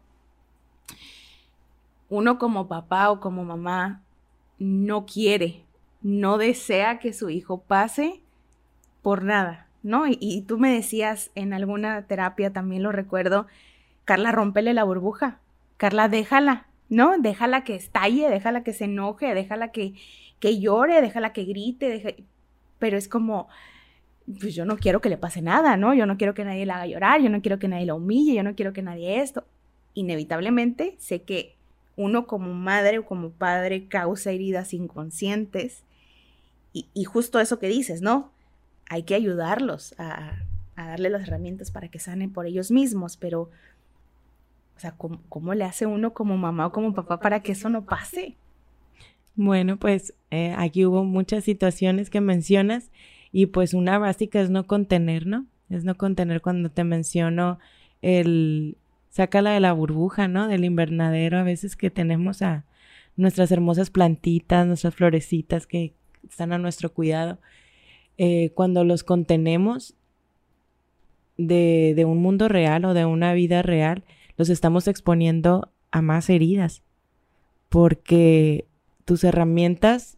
Uno como papá o como mamá no quiere, no desea que su hijo pase por nada, ¿no? Y, tú me decías en alguna terapia, también lo recuerdo, Carla, rómpele la burbuja. Carla, déjala, ¿no? Déjala que estalle, déjala que se enoje, déjala que, que llore, déjala que grite, pero es como, pues yo no quiero que le pase nada, ¿no? Yo no quiero que nadie la haga llorar, yo no quiero que nadie la humille, yo no quiero que nadie esto. Inevitablemente sé que uno como madre o como padre causa heridas inconscientes y, justo eso que dices, ¿no? Hay que ayudarlos a, a darle las herramientas para que sanen por ellos mismos, pero o sea, ¿cómo, le hace uno como mamá o como papá para que eso no pase? Bueno, pues eh, aquí hubo muchas situaciones que mencionas y pues una básica es no contener, ¿no? Es no contener cuando te menciono el sácala de la burbuja, ¿no? Del invernadero a veces que tenemos a nuestras hermosas plantitas, nuestras florecitas que están a nuestro cuidado. Eh, cuando los contenemos de, de un mundo real o de una vida real, los estamos exponiendo a más heridas, porque tus herramientas,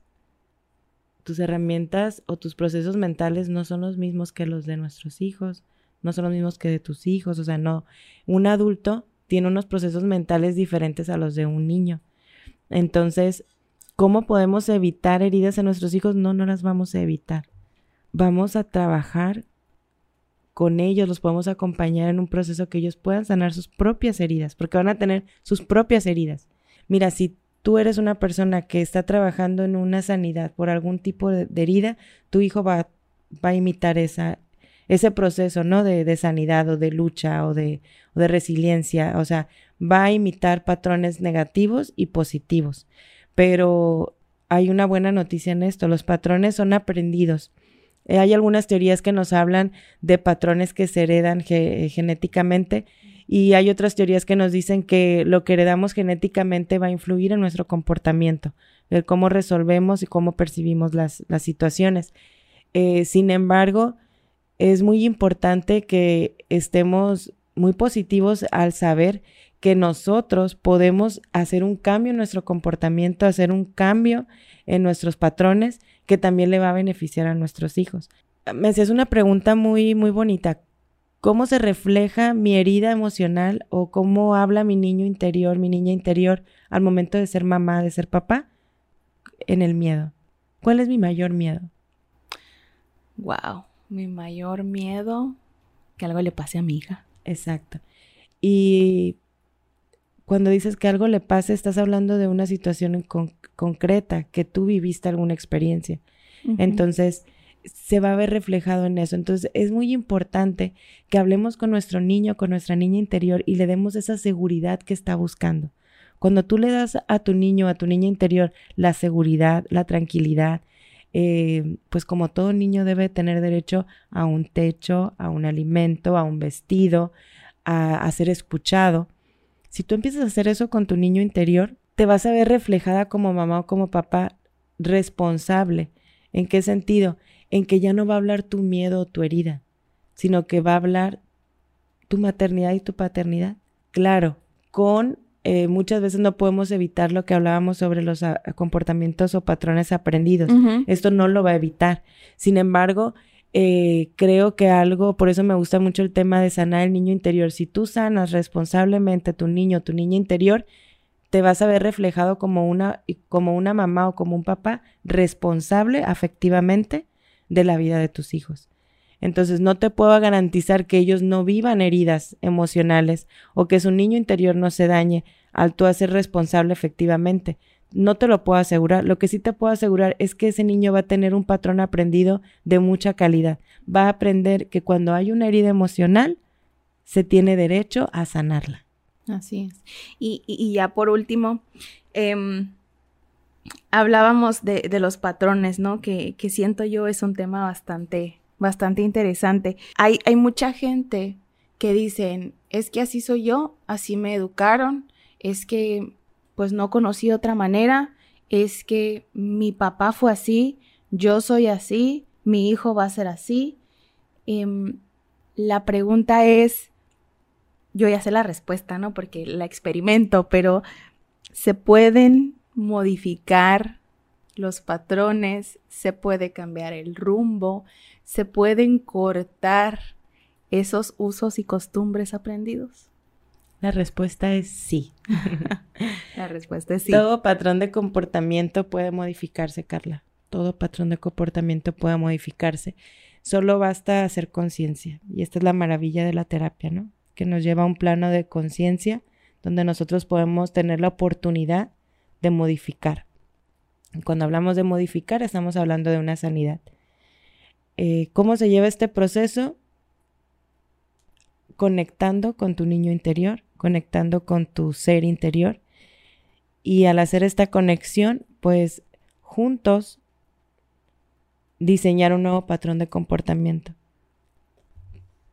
tus herramientas o tus procesos mentales no son los mismos que los de nuestros hijos, no son los mismos que de tus hijos, o sea, no, un adulto tiene unos procesos mentales diferentes a los de un niño. Entonces, ¿cómo podemos evitar heridas en nuestros hijos? No, no las vamos a evitar. Vamos a trabajar con ellos, los podemos acompañar en un proceso que ellos puedan sanar sus propias heridas, porque van a tener sus propias heridas. Mira, si tú eres una persona que está trabajando en una sanidad por algún tipo de, herida, tu hijo va, va, a imitar esa, ese proceso, ¿no? De, sanidad o de lucha o de, o de resiliencia, o sea, va a imitar patrones negativos y positivos. Pero hay una buena noticia en esto, los patrones son aprendidos hay algunas teorías que nos hablan de patrones que se heredan genéticamente Y hay otras teorías que nos dicen que lo que heredamos genéticamente va a influir en nuestro comportamiento, el cómo resolvemos y cómo percibimos las, las situaciones. Eh, sin embargo, es muy importante que estemos muy positivos al saber que nosotros podemos hacer un cambio en nuestro comportamiento, hacer un cambio en nuestros patrones que también le va a beneficiar a nuestros hijos. Me hacías una pregunta muy, muy bonita. ¿Cómo se refleja mi herida emocional o cómo habla mi niño interior, mi niña interior al momento de ser mamá, de ser papá? En el miedo. ¿Cuál es mi mayor miedo? Wow, mi mayor miedo que algo le pase a mi hija. Exacto. Y cuando dices que algo le pase, estás hablando de una situación concreta, que tú viviste alguna experiencia. Entonces, se va a ver reflejado en eso. Entonces, es muy importante que hablemos con nuestro niño, con nuestra niña interior y le demos esa seguridad que está buscando. Cuando tú le das a tu niño, a tu niña interior, la seguridad, la tranquilidad, eh, pues como todo niño debe tener derecho a un techo, a un alimento, a un vestido, a ser escuchado si tú empiezas a hacer eso con tu niño interior, te vas a ver reflejada como mamá o como papá responsable. ¿En qué sentido? En que ya no va a hablar tu miedo o tu herida, sino que va a hablar tu maternidad y tu paternidad. Claro, con eh, muchas veces no podemos evitar lo que hablábamos sobre los ah, comportamientos o patrones aprendidos. Esto no lo va a evitar. Sin embargo, eh, creo que algo, por eso me gusta mucho el tema de sanar el niño interior. Si tú sanas responsablemente a tu niño, tu niña interior, te vas a ver reflejado como una, como una mamá o como un papá responsable afectivamente de la vida de tus hijos. Entonces no te puedo garantizar que ellos no vivan heridas emocionales o que su niño interior no se dañe al tú hacer responsable efectivamente no te lo puedo asegurar. Lo que sí te puedo asegurar es que ese niño va a tener un patrón aprendido de mucha calidad. Va a aprender que cuando hay una herida emocional, se tiene derecho a sanarla. Así es. Y, ya por último, em, hablábamos de, los patrones, ¿no? Que, que, siento yo es un tema bastante, bastante interesante. Hay, hay mucha gente que dicen, es que así soy yo, así me educaron, es que pues no conocí otra manera, es que mi papá fue así, yo soy así, mi hijo va a ser así. Em, la pregunta es, yo ya sé la respuesta, ¿no? Porque la experimento, pero ¿se pueden modificar los patrones? ¿Se puede cambiar el rumbo? ¿Se pueden cortar esos usos y costumbres aprendidos? La respuesta es sí. La respuesta es sí. Todo patrón de comportamiento puede modificarse, Carla. Todo patrón de comportamiento puede modificarse. Solo basta hacer conciencia. Y esta es la maravilla de la terapia, ¿no? Que nos lleva a un plano de conciencia donde nosotros podemos tener la oportunidad de modificar. Cuando hablamos de modificar, estamos hablando de una sanidad. Eh, ¿Cómo se lleva este proceso? Conectando con tu niño interior, conectando con tu ser interior. Y al hacer esta conexión, pues juntos diseñar un nuevo patrón de comportamiento.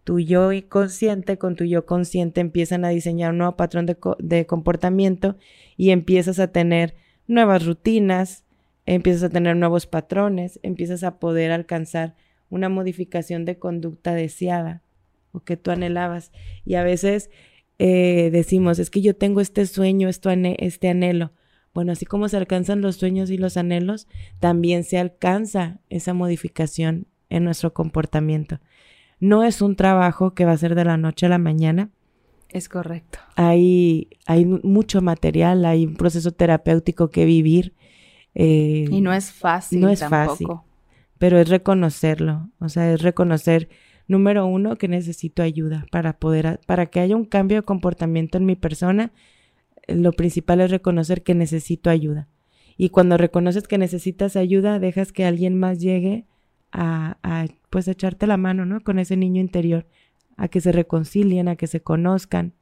Tu yo consciente con tu yo consciente empiezan a diseñar un nuevo patrón de, de comportamiento y empiezas a tener nuevas rutinas, empiezas a tener nuevos patrones, empiezas a poder alcanzar una modificación de conducta deseada o que tú anhelabas. Y a veces eh, decimos, es que yo tengo este sueño, este anhelo. Bueno, así como se alcanzan los sueños y los anhelos, también se alcanza esa modificación en nuestro comportamiento. No es un trabajo que va a ser de la noche a la mañana. Es correcto. Hay, hay mucho material, hay un proceso terapéutico que vivir. Eh, y no es fácil. No es fácil. Pero es reconocerlo, o sea, es reconocer Número uno, que necesito ayuda para poder, para que haya un cambio de comportamiento en mi persona. Lo principal es reconocer que necesito ayuda. Y cuando reconoces que necesitas ayuda, dejas que alguien más llegue a, a pues echarte la mano, ¿no? Con ese niño interior, a que se reconcilien, a que se conozcan,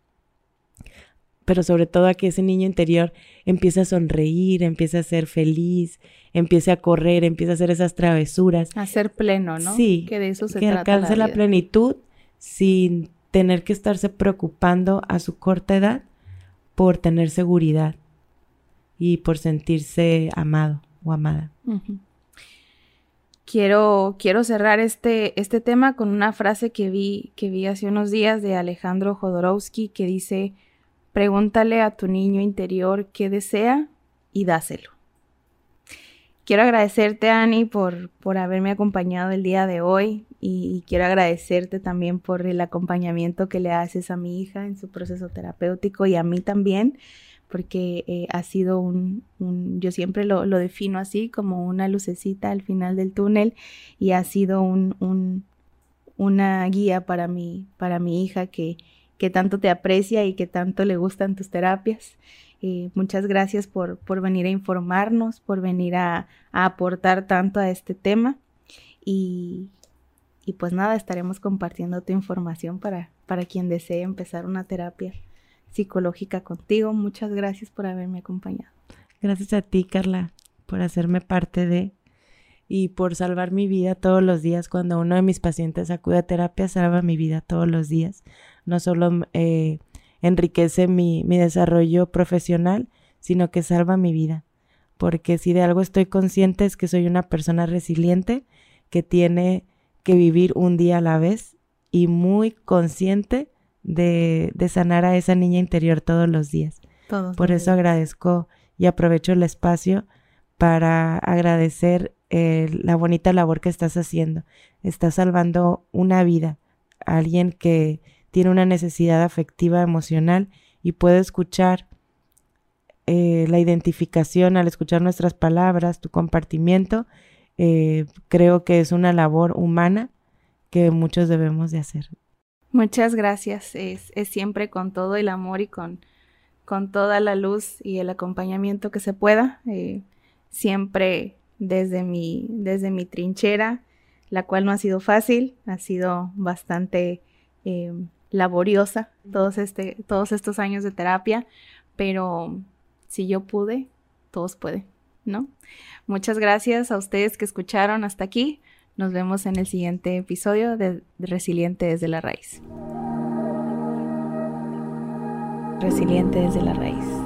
pero sobre todo a que ese niño interior empiece a sonreír, empiece a ser feliz, empiece a correr, empiece a hacer esas travesuras. A ser pleno, ¿no? Sí. Que de eso se que alcance la, plenitud sin tener que estarse preocupando a su corta edad por tener seguridad y por sentirse amado o amada. Quiero, quiero cerrar este, este tema con una frase que vi, que vi hace unos días de Alejandro Jodorowsky que dice, pregúntale a tu niño interior qué desea y dáselo. Quiero agradecerte, Ani, por, por haberme acompañado el día de hoy y, quiero agradecerte también por el acompañamiento que le haces a mi hija en su proceso terapéutico y a mí también porque eh, ha sido un, yo siempre lo, defino así, como una lucecita al final del túnel y ha sido un, una guía para mi, para mi hija que, que tanto te aprecia y que tanto le gustan tus terapias. Eh, muchas gracias por, por, venir a informarnos, por venir a, aportar tanto a este tema y, y, pues nada, estaremos compartiendo tu información para, para quien desee empezar una terapia psicológica contigo. Muchas gracias por haberme acompañado. Gracias a ti, Carla, por hacerme parte de y por salvar mi vida todos los días. Cuando uno de mis pacientes acude a terapia, salva mi vida todos los días. No solo eh, enriquece mi, mi desarrollo profesional, sino que salva mi vida. Porque si de algo estoy consciente es que soy una persona resiliente que tiene que vivir un día a la vez y muy consciente de, sanar a esa niña interior todos los días. Por eso agradezco y aprovecho el espacio para agradecer eh, la bonita labor que estás haciendo. Estás salvando una vida, alguien que tiene una necesidad afectiva, emocional y puede escuchar eh, la identificación al escuchar nuestras palabras, tu compartimiento. Eh, creo que es una labor humana que muchos debemos de hacer. Muchas gracias. Es, siempre con todo el amor y con, con toda la luz y el acompañamiento que se pueda. Eh, siempre desde mi, desde mi trinchera, la cual no ha sido fácil, ha sido bastante laboriosa todos, este, todos estos años de terapia, pero si yo pude, todos pueden, ¿no? Muchas gracias a ustedes que escucharon hasta aquí. Nos vemos en el siguiente episodio de Resiliente desde la raíz. Resiliente desde la raíz.